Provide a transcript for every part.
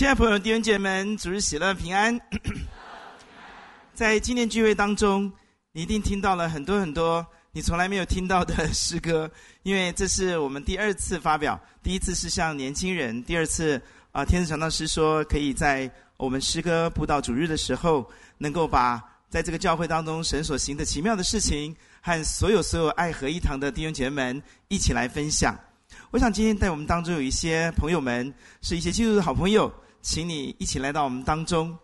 亲爱的朋友、弟兄姐妹们，主日喜乐平安。在今天聚会当中，你一定听到了很多很多你从来没有听到的诗歌，因为这是我们第二次发表，第一次是向年轻人，第二次啊、天使传道师说可以在我们诗歌布道主日的时候，能够把在这个教会当中神所行的奇妙的事情，和所有所有爱合一堂的弟兄姐妹们一起来分享。我想今天在我们当中有一些朋友们是一些基督的好朋友，请你一起来到我们当中。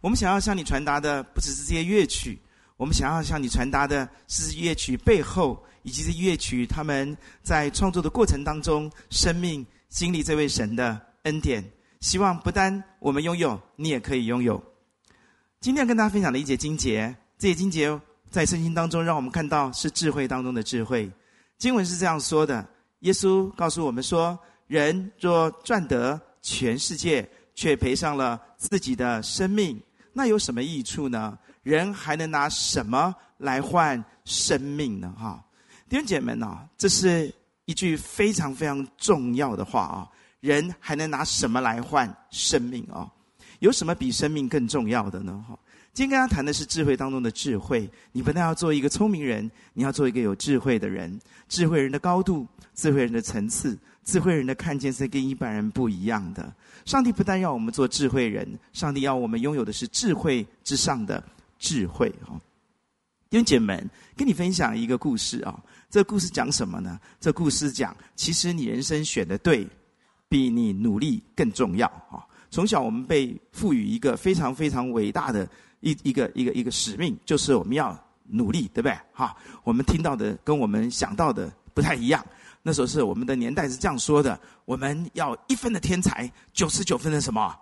我们想要向你传达的不只是这些乐曲，我们想要向你传达的是乐曲背后，以及这乐曲他们在创作的过程当中，生命经历这位神的恩典。希望不单我们拥有，你也可以拥有。今天跟大家分享的一节经节，这节经节在圣经当中让我们看到是智慧当中的智慧。经文是这样说的。耶稣告诉我们说：“人若赚得全世界，却赔上了自己的生命，那有什么益处呢？人还能拿什么来换生命呢？”哈，弟兄姐妹们啊，这是一句非常非常重要的话啊！人还能拿什么来换生命啊？有什么比生命更重要的呢？哈，今天跟他谈的是智慧当中的智慧。你不但要做一个聪明人，你要做一个有智慧的人。智慧人的高度。智慧人的层次，智慧人的看见是跟一般人不一样的。上帝不但要我们做智慧人，上帝要我们拥有的是智慧之上的智慧。哈，弟兄姐妹们，跟你分享一个故事啊。这故事讲什么呢？这故事讲，其实你人生选的对，比你努力更重要。哈，从小我们被赋予一个非常非常伟大的一一个一个一个使命，就是我们要努力，对不对？哈，我们听到的跟我们想到的不太一样。那时候是我们的年代是这样说的：我们要一分的天才，九十九分的什么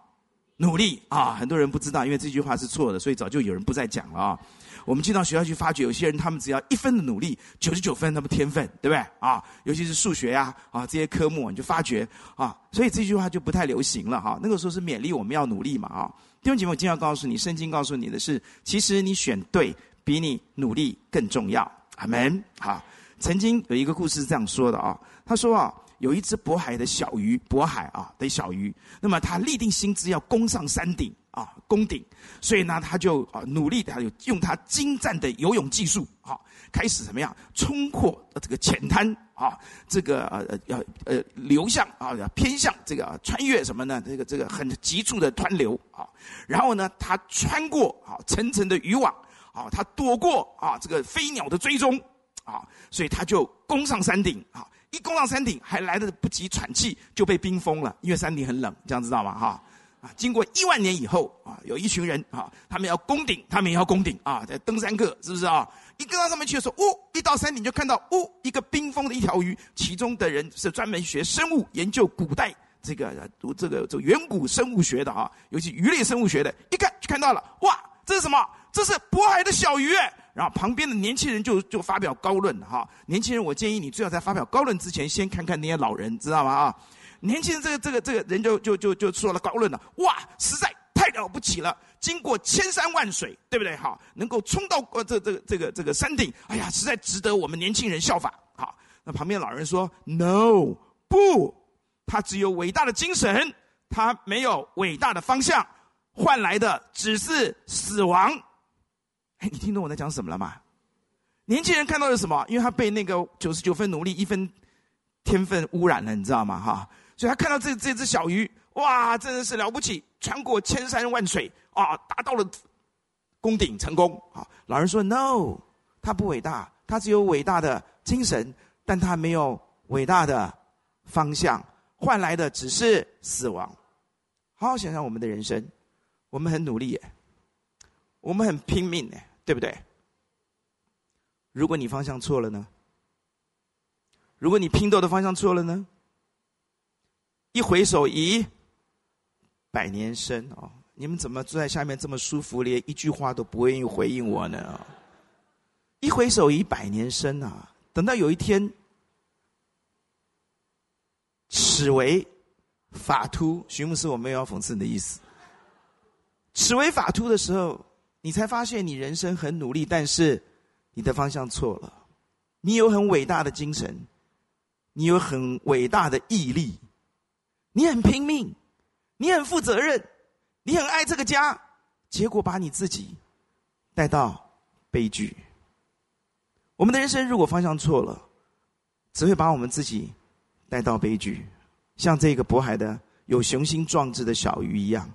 努力啊？很多人不知道，因为这句话是错的，所以早就有人不再讲了啊。我们进到学校去发觉，有些人他们只要一分的努力，九十九分他们天分，对不对啊？尤其是数学呀啊，啊这些科目，你就发觉啊，所以这句话就不太流行了哈。那个时候是勉励我们要努力嘛啊。弟兄姐妹，我今天要告诉你，圣经告诉你的是，其实你选对比你努力更重要。阿门。好。曾经有一个故事是这样说的啊，他说啊，有一只渤海的小鱼，渤海啊的小鱼，那么他立定心志要攻上山顶啊，攻顶，所以呢，他就啊努力的，他就用他精湛的游泳技术啊，开始怎么样冲破这个浅滩啊，这个呃要呃流向啊要偏向这个穿越什么呢？这个这个很急促的湍流啊，然后呢，他穿过啊层层的渔网啊，他躲过啊这个飞鸟的追踪。啊，所以他就攻上山顶啊！一攻上山顶，还来得不及喘气，就被冰封了，因为山顶很冷，这样知道吗？哈啊！经过一万年以后啊，有一群人啊，他们要攻顶，他们也要攻顶啊，在登山客是不是啊？一跟到上面去的时候，呜，一到山顶就看到呜，一个冰封的一条鱼，其中的人是专门学生物研究古代这个读这个这远古生物学的啊，尤其鱼类生物学的，一看就看到了，哇，这是什么？这是渤海的小鱼。然后旁边的年轻人就就发表高论哈，年轻人，我建议你最好在发表高论之前，先看看那些老人，知道吗？啊，年轻人这个这个这个人就就就就说了高论了，哇，实在太了不起了，经过千山万水，对不对？哈，能够冲到呃这这个这个这个山顶，哎呀，实在值得我们年轻人效法。好，那旁边老人说，no，不，他只有伟大的精神，他没有伟大的方向，换来的只是死亡。哎，你听懂我在讲什么了吗？年轻人看到的是什么？因为他被那个九十九分努力一分天分污染了，你知道吗？哈，所以他看到这这只小鱼，哇，真的是了不起，穿过千山万水啊，达到了功顶成功。啊，老人说：“No，他不伟大，他只有伟大的精神，但他没有伟大的方向，换来的只是死亡。”好好想想我们的人生，我们很努力耶，我们很拼命耶。对不对？如果你方向错了呢？如果你拼斗的方向错了呢？一回首，咦，百年身哦！你们怎么坐在下面这么舒服，连一句话都不愿意回应我呢？一回首，已百年身啊！等到有一天，此为法秃，徐牧师，我没有要讽刺你的意思。此为法秃的时候。你才发现，你人生很努力，但是你的方向错了。你有很伟大的精神，你有很伟大的毅力，你很拼命，你很负责任，你很爱这个家，结果把你自己带到悲剧。我们的人生如果方向错了，只会把我们自己带到悲剧。像这个渤海的有雄心壮志的小鱼一样，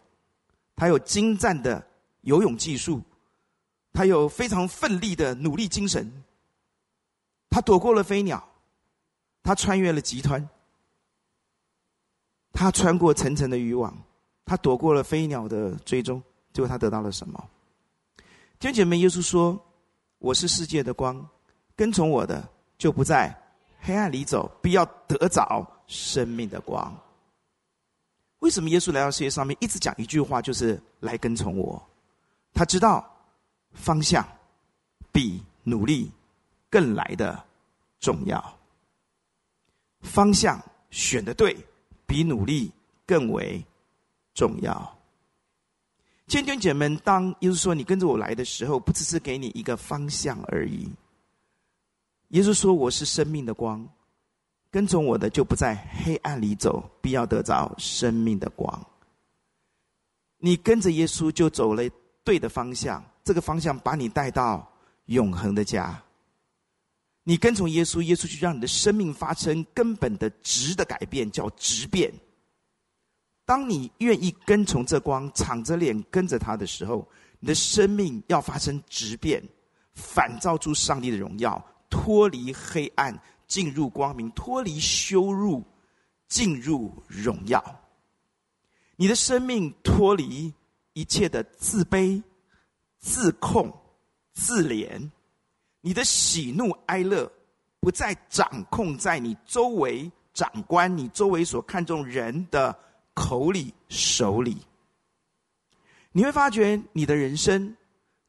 它有精湛的游泳技术，他有非常奋力的努力精神，他躲过了飞鸟，他穿越了急湍。他穿过层层的渔网，他躲过了飞鸟的追踪，结果他得到了什么？弟兄姐妹，耶稣说：“我是世界的光，跟从我的就不在黑暗里走，必要得着生命的光。”为什么耶稣来到世界上面一直讲一句话，就是来跟从我？他知道方向比努力更来的重要，方向选的对。比努力更为重要。弟兄姐妹们，当耶稣说“你跟着我来”的时候，不只是给你一个方向而已。耶稣说：“我是生命的光，跟从我的就不在黑暗里走，必要得着生命的光。”你跟着耶稣就走了对的方向，这个方向把你带到永恒的家。你跟从耶稣，耶稣就让你的生命发生根本的质的改变，叫质变。当你愿意跟从这光，敞着脸跟着他的时候，你的生命要发生质变，反照出上帝的荣耀，脱离黑暗，进入光明；脱离羞辱，进入荣耀。你的生命脱离一切的自卑、自控、自怜。你的喜怒哀乐不再掌控在你周围长官、你周围所看重人的口里、手里。你会发觉你的人生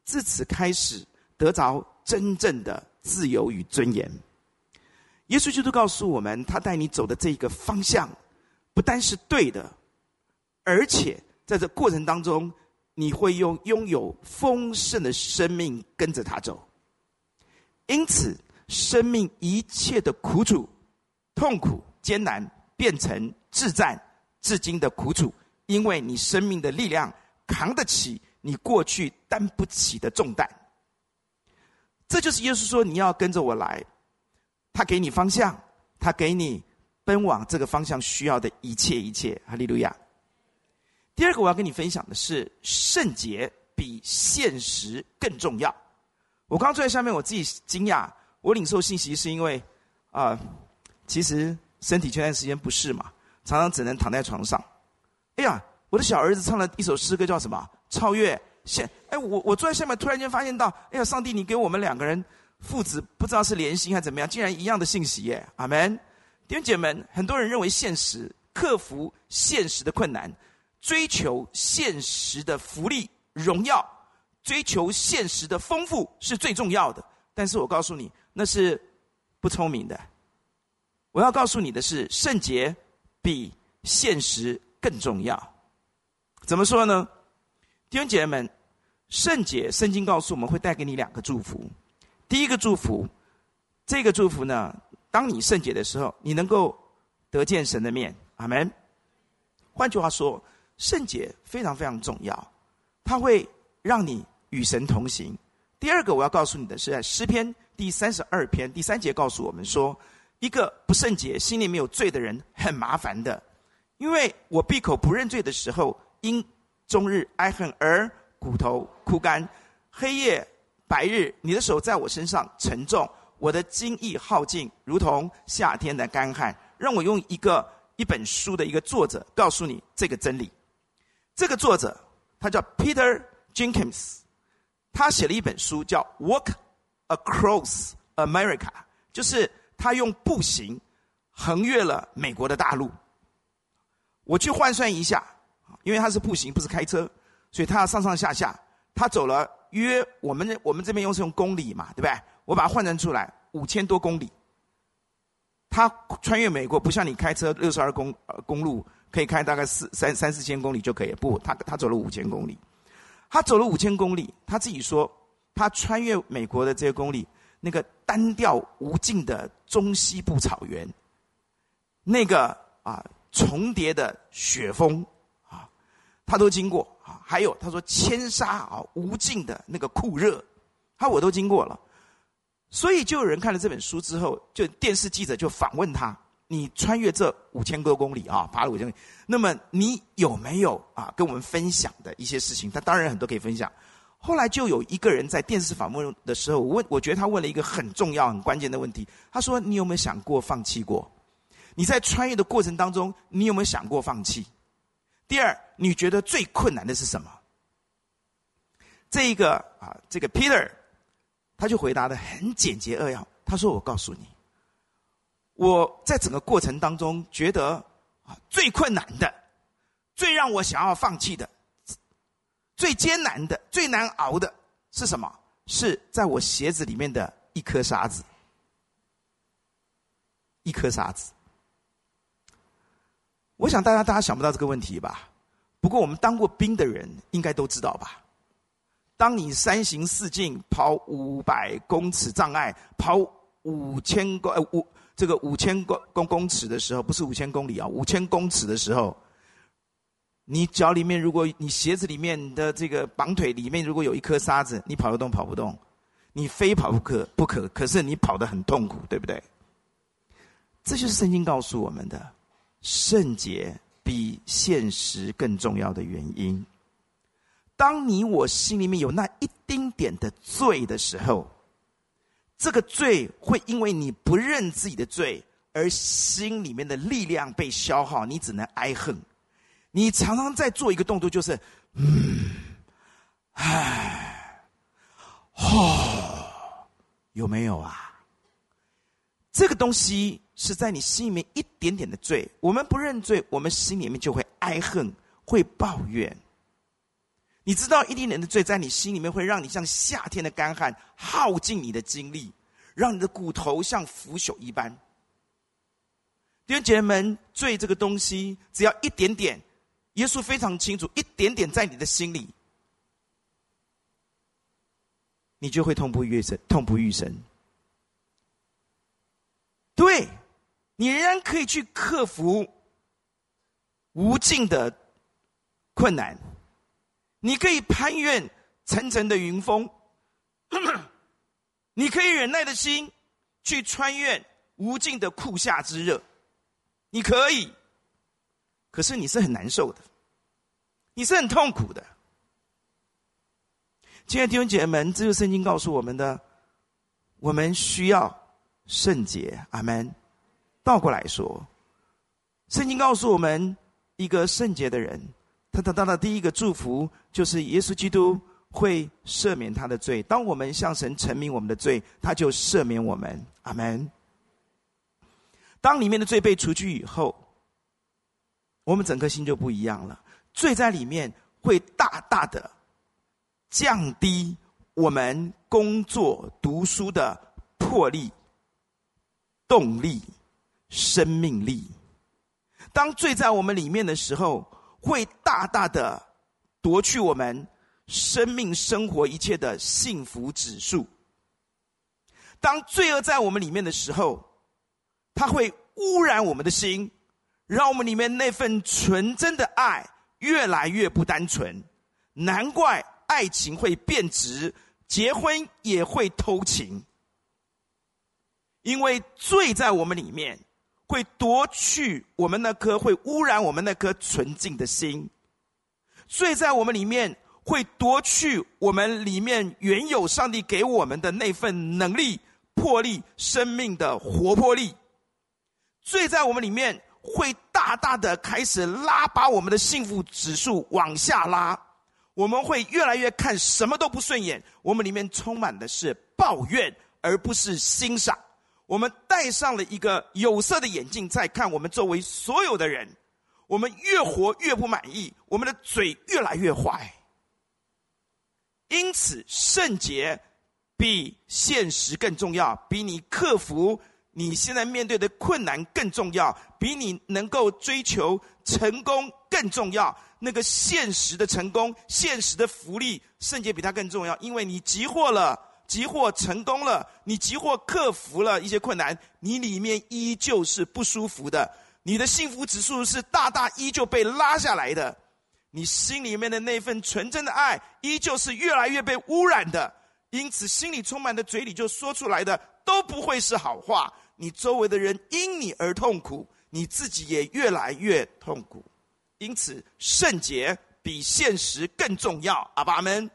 自此开始得着真正的自由与尊严。耶稣基督告诉我们，他带你走的这个方向不单是对的，而且在这过程当中，你会用拥有丰盛的生命跟着他走。因此，生命一切的苦楚、痛苦、艰难，变成至暂至今的苦楚，因为你生命的力量扛得起你过去担不起的重担。这就是耶稣说：“你要跟着我来。”他给你方向，他给你奔往这个方向需要的一切一切。哈利路亚。第二个我要跟你分享的是，圣洁比现实更重要。我刚坐在下面，我自己惊讶。我领受信息是因为，啊、其实身体前段时间不适嘛，常常只能躺在床上。哎呀，我的小儿子唱了一首诗歌，叫什么？超越现。哎，我我坐在下面，突然间发现到，哎呀，上帝，你给我们两个人父子不知道是连心还是怎么样，竟然一样的信息耶！阿门。弟兄姐妹们，很多人认为现实，克服现实的困难，追求现实的福利、荣耀。追求现实的丰富是最重要的，但是我告诉你，那是不聪明的。我要告诉你的是，圣洁比现实更重要。怎么说呢？弟兄姐妹们，圣洁，圣经告诉我们会带给你两个祝福。第一个祝福，这个祝福呢，当你圣洁的时候，你能够得见神的面。阿门。换句话说，圣洁非常非常重要，它会让你。与神同行。第二个我要告诉你的是，在诗篇第三十二篇第三节告诉我们说，一个不圣洁、心里没有罪的人很麻烦的，因为我闭口不认罪的时候，因终日哀恨而骨头枯干，黑夜白日，你的手在我身上沉重，我的精意耗尽，如同夏天的干旱。让我用一个一本书的一个作者告诉你这个真理。这个作者他叫 Peter Jenkins。他写了一本书，叫《Walk Across America》，就是他用步行横越了美国的大陆。我去换算一下，因为他是步行，不是开车，所以他要上上下下，他走了约我们我们这边用是用公里嘛，对不对？我把它换算出来，五千多公里。他穿越美国，不像你开车六十二公公路可以开大概四三三四千公里就可以，不，他他走了五千公里。他走了五千公里，他自己说，他穿越美国的这些公里，那个单调无尽的中西部草原，那个啊重叠的雪峰啊，他都经过啊。还有他说千沙啊，无尽的那个酷热，他我都经过了。所以就有人看了这本书之后，就电视记者就访问他：你穿越这五千多公里啊，爬了五千公里，那么你有没有啊跟我们分享的一些事情？他当然很多可以分享。后来就有一个人在电视访问的时候，我问，我觉得他问了一个很重要、很关键的问题。他说：“你有没有想过放弃过？你在穿越的过程当中，你有没有想过放弃？第二，你觉得最困难的是什么？”这一个啊，这个 Peter，他就回答的很简洁扼要。他说：“我告诉你，我在整个过程当中觉得啊，最困难的，最让我想要放弃的。”最艰难的、最难熬的是什么？是在我鞋子里面的一颗沙子，一颗沙子。我想大家大家想不到这个问题吧？不过我们当过兵的人应该都知道吧？当你三行四进跑五百公尺障碍，跑五千公呃五这个五千公公公尺的时候，不是五千公里啊，五千公尺的时候。你脚里面，如果你鞋子里面的这个绑腿里面如果有一颗沙子，你跑得动跑不动？你非跑不可不可，可是你跑得很痛苦，对不对？这就是圣经告诉我们的，圣洁比现实更重要的原因。当你我心里面有那一丁点的罪的时候，这个罪会因为你不认自己的罪，而心里面的力量被消耗，你只能哀恨。你常常在做一个动作，就是，嗯，唉，哦，有没有啊？这个东西是在你心里面一点点的罪。我们不认罪，我们心里面就会哀恨，会抱怨。你知道，一点点的罪在你心里面会让你像夏天的干旱，耗尽你的精力，让你的骨头像腐朽一般。弟兄姐妹们，罪这个东西，只要一点点。耶稣非常清楚，一点点在你的心里，你就会痛不欲生，痛不欲生。对，你仍然可以去克服无尽的困难，你可以攀越层层的云峰，你可以忍耐的心去穿越无尽的酷夏之热，你可以。可是你是很难受的，你是很痛苦的。亲爱的弟兄姐妹们，这就是圣经告诉我们的，我们需要圣洁。阿门。倒过来说，圣经告诉我们，一个圣洁的人，他得到的第一个祝福就是耶稣基督会赦免他的罪。当我们向神陈明我们的罪，他就赦免我们。阿门。当里面的罪被除去以后，我们整颗心就不一样了，罪在里面会大大的降低我们工作读书的魄力、动力、生命力。当罪在我们里面的时候，会大大的夺去我们生命生活一切的幸福指数。当罪恶在我们里面的时候，它会污染我们的心。让我们里面那份纯真的爱越来越不单纯，难怪爱情会变质，结婚也会偷情。因为罪在我们里面，会夺去我们那颗，会污染我们那颗纯净的心。罪在我们里面，会夺去我们里面原有上帝给我们的那份能力、魄力、生命的活泼力。罪在我们里面。会大大的开始拉，把我们的幸福指数往下拉，我们会越来越看什么都不顺眼，我们里面充满的是抱怨，而不是欣赏。我们戴上了一个有色的眼镜，在看我们周围所有的人，我们越活越不满意，我们的嘴越来越坏。因此，圣洁比现实更重要，比你克服。你现在面对的困难更重要，比你能够追求成功更重要。那个现实的成功、现实的福利，圣洁比它更重要。因为你急获了，急获成功了，你急获克服了一些困难，你里面依旧是不舒服的，你的幸福指数是大大依旧被拉下来的。你心里面的那份纯真的爱，依旧是越来越被污染的。因此，心里充满的，嘴里就说出来的，都不会是好话。你周围的人因你而痛苦，你自己也越来越痛苦。因此，圣洁比现实更重要。阿爸们，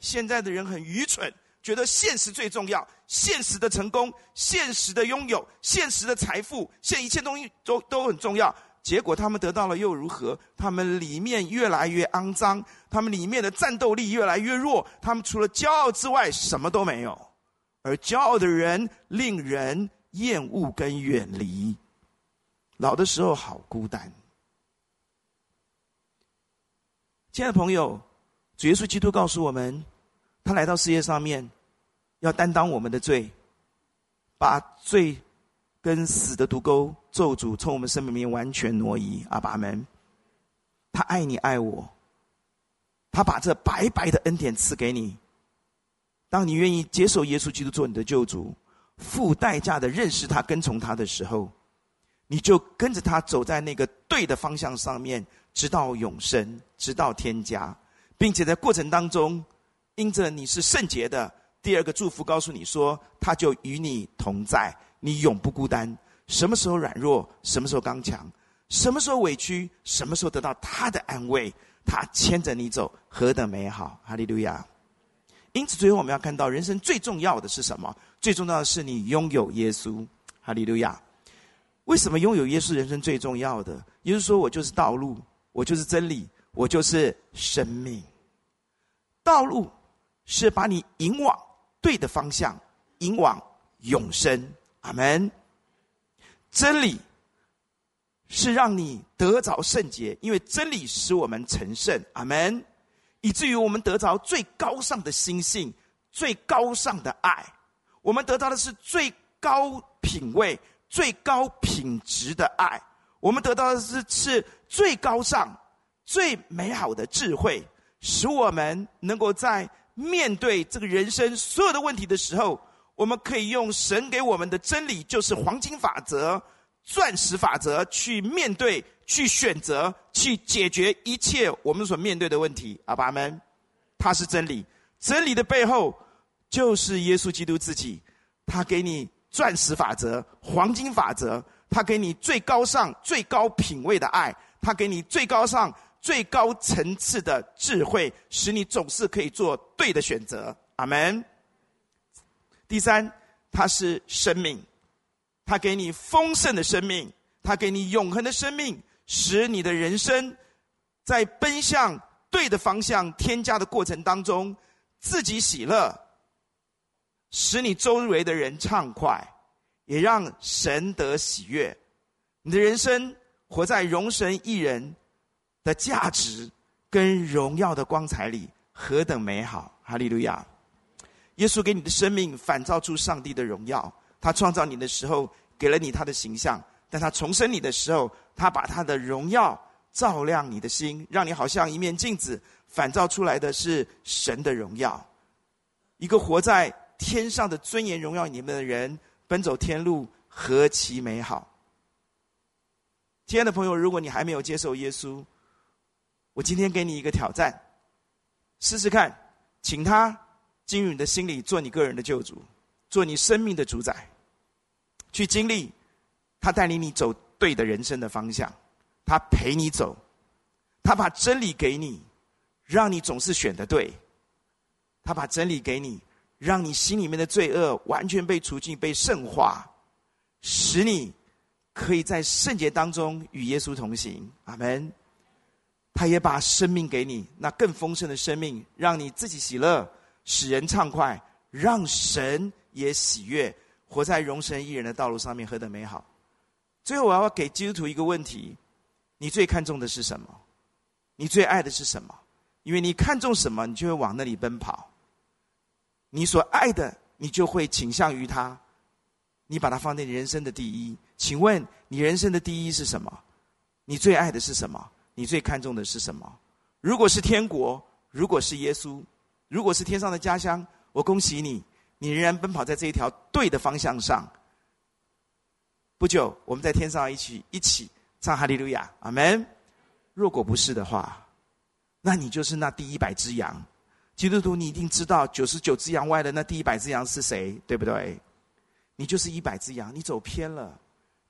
现在的人很愚蠢，觉得现实最重要，现实的成功、现实的拥有、现实的财富，现一切东西都都很重要。结果他们得到了又如何？他们里面越来越肮脏，他们里面的战斗力越来越弱，他们除了骄傲之外什么都没有。而骄傲的人令人厌恶跟远离，老的时候好孤单。亲爱的朋友，主耶稣基督告诉我们，他来到世界上面，要担当我们的罪，把罪。跟死的毒钩咒诅从我们生命里面完全挪移，阿爸们，他爱你爱我，他把这白白的恩典赐给你。当你愿意接受耶稣基督做你的救主，付代价的认识他、跟从他的时候，你就跟着他走在那个对的方向上面，直到永生，直到天家，并且在过程当中，因着你是圣洁的，第二个祝福告诉你说，他就与你同在。你永不孤单。什么时候软弱，什么时候刚强，什么时候委屈，什么时候得到他的安慰，他牵着你走，何等美好！哈利路亚。因此，最后我们要看到，人生最重要的是什么？最重要的是你拥有耶稣。哈利路亚。为什么拥有耶稣？人生最重要的，也就是说，我就是道路，我就是真理，我就是生命。道路是把你引往对的方向，引往永生。阿门。真理是让你得着圣洁，因为真理使我们成圣。阿门。以至于我们得着最高尚的心性，最高尚的爱。我们得到的是最高品位、最高品质的爱。我们得到的是是最高尚、最美好的智慧，使我们能够在面对这个人生所有的问题的时候。我们可以用神给我们的真理，就是黄金法则、钻石法则，去面对、去选择、去解决一切我们所面对的问题。阿爸们，他是真理，真理的背后就是耶稣基督自己。他给你钻石法则、黄金法则，他给你最高尚、最高品位的爱，他给你最高尚、最高层次的智慧，使你总是可以做对的选择。阿门。第三，它是生命，它给你丰盛的生命，它给你永恒的生命，使你的人生在奔向对的方向、添加的过程当中，自己喜乐，使你周围的人畅快，也让神得喜悦。你的人生活在荣神一人的价值跟荣耀的光彩里，何等美好！哈利路亚。耶稣给你的生命反照出上帝的荣耀。他创造你的时候，给了你他的形象；但他重生你的时候，他把他的荣耀照亮你的心，让你好像一面镜子，反照出来的是神的荣耀。一个活在天上的尊严荣耀里面的人，奔走天路何其美好！亲爱的朋友，如果你还没有接受耶稣，我今天给你一个挑战，试试看，请他。进入你的心里，做你个人的救主，做你生命的主宰，去经历他带领你走对的人生的方向，他陪你走，他把真理给你，让你总是选的对，他把真理给你，让你心里面的罪恶完全被除尽、被圣化，使你可以在圣洁当中与耶稣同行。阿门。他也把生命给你，那更丰盛的生命，让你自己喜乐。使人畅快，让神也喜悦，活在荣神益人的道路上面，何等美好！最后，我要给基督徒一个问题：你最看重的是什么？你最爱的是什么？因为你看重什么，你就会往那里奔跑。你所爱的，你就会倾向于他，你把它放在你人生的第一。请问你人生的第一是什么？你最爱的是什么？你最看重的是什么？如果是天国，如果是耶稣。如果是天上的家乡，我恭喜你，你仍然奔跑在这一条对的方向上。不久，我们在天上一起一起唱哈利路亚，阿门。如果不是的话，那你就是那第一百只羊。基督徒，你一定知道九十九只羊外的那第一百只羊是谁，对不对？你就是一百只羊，你走偏了，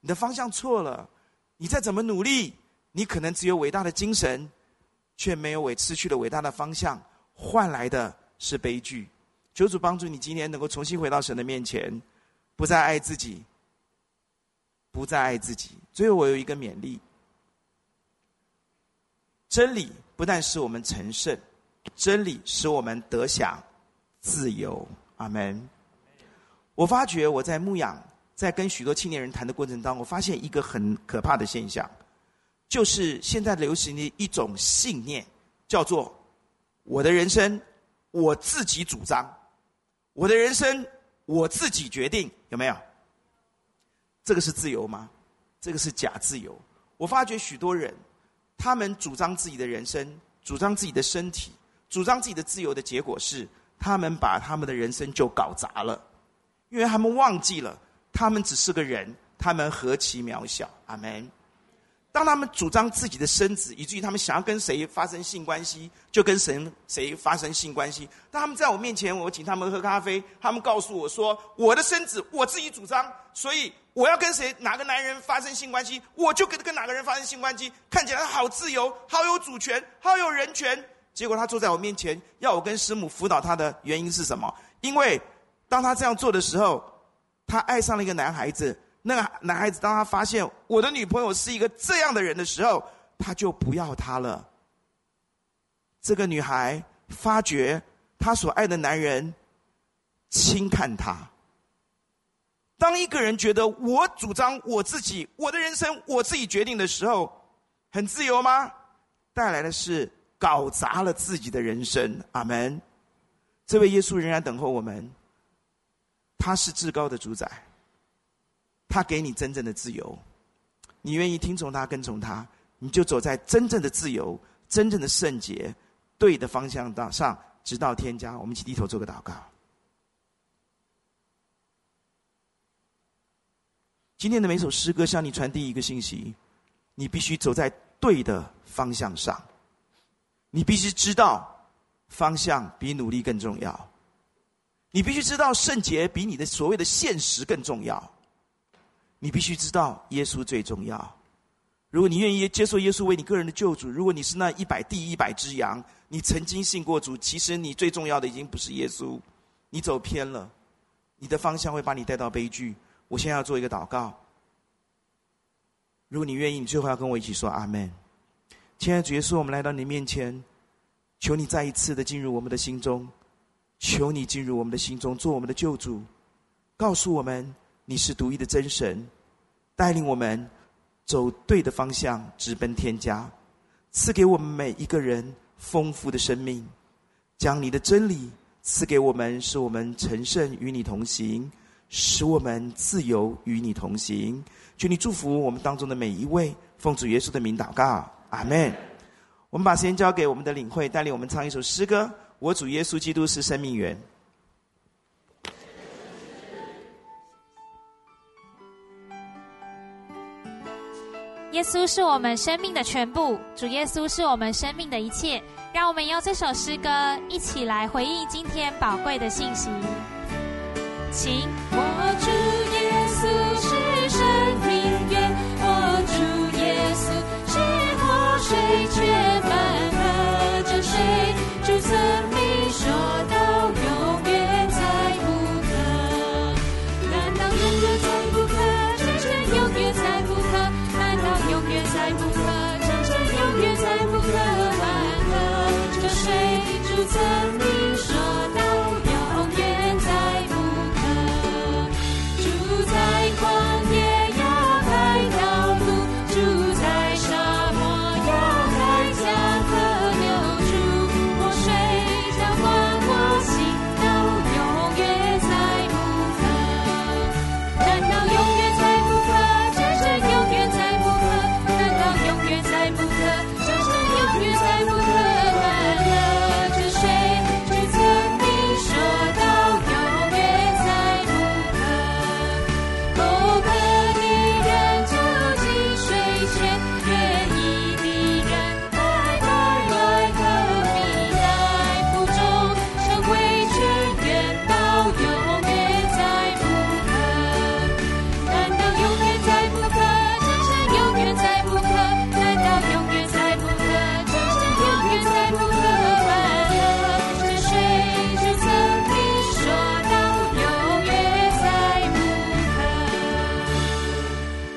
你的方向错了，你再怎么努力，你可能只有伟大的精神，却没有伟失去了伟大的方向，换来的是悲剧。求主帮助你，今天能够重新回到神的面前，不再爱自己，不再爱自己。最后，我有一个勉励：真理不但使我们成圣。真理使我们得享自由，阿门。我发觉我在牧养，在跟许多青年人谈的过程当中，我发现一个很可怕的现象，就是现在流行的一种信念，叫做“我的人生我自己主张，我的人生我自己决定”，有没有？这个是自由吗？这个是假自由。我发觉许多人，他们主张自己的人生，主张自己的身体。主张自己的自由的结果是，他们把他们的人生就搞砸了，因为他们忘记了，他们只是个人，他们何其渺小。阿门。当他们主张自己的身子，以至于他们想要跟谁发生性关系，就跟谁谁发生性关系。当他们在我面前，我请他们喝咖啡，他们告诉我说：“我的身子我自己主张，所以我要跟谁哪个男人发生性关系，我就跟跟哪个人发生性关系。看起来好自由，好有主权，好有人权。”结果他坐在我面前，要我跟师母辅导他的原因是什么？因为当他这样做的时候，他爱上了一个男孩子。那个男孩子当他发现我的女朋友是一个这样的人的时候，他就不要她了。这个女孩发觉她所爱的男人轻看她。当一个人觉得我主张我自己，我的人生我自己决定的时候，很自由吗？带来的是。搞砸了自己的人生，阿门。这位耶稣仍然等候我们，他是至高的主宰，他给你真正的自由，你愿意听从他、跟从他，你就走在真正的自由、真正的圣洁、对的方向上，直到天家。我们一起低头做个祷告。今天的每首诗歌向你传递一个信息：你必须走在对的方向上。你必须知道，方向比努力更重要。你必须知道，圣洁比你的所谓的现实更重要。你必须知道，耶稣最重要。如果你愿意接受耶稣为你个人的救主，如果你是那一百第一百只羊，你曾经信过主，其实你最重要的已经不是耶稣，你走偏了，你的方向会把你带到悲剧。我现在要做一个祷告。如果你愿意，你最后要跟我一起说阿门。亲爱的主耶稣，我们来到你面前，求你再一次的进入我们的心中，求你进入我们的心中，做我们的救主，告诉我们你是独一的真神，带领我们走对的方向，直奔天家，赐给我们每一个人丰富的生命，将你的真理赐给我们，使我们成圣与你同行，使我们自由与你同行。求你祝福我们当中的每一位，奉主耶稣的名祷告。阿门。我们把时间交给我们的领会，带领我们唱一首诗歌。我主耶稣基督是生命源。耶稣是我们生命的全部，主耶稣是我们生命的一切。让我们用这首诗歌一起来回应今天宝贵的信息。请，我主耶稣是。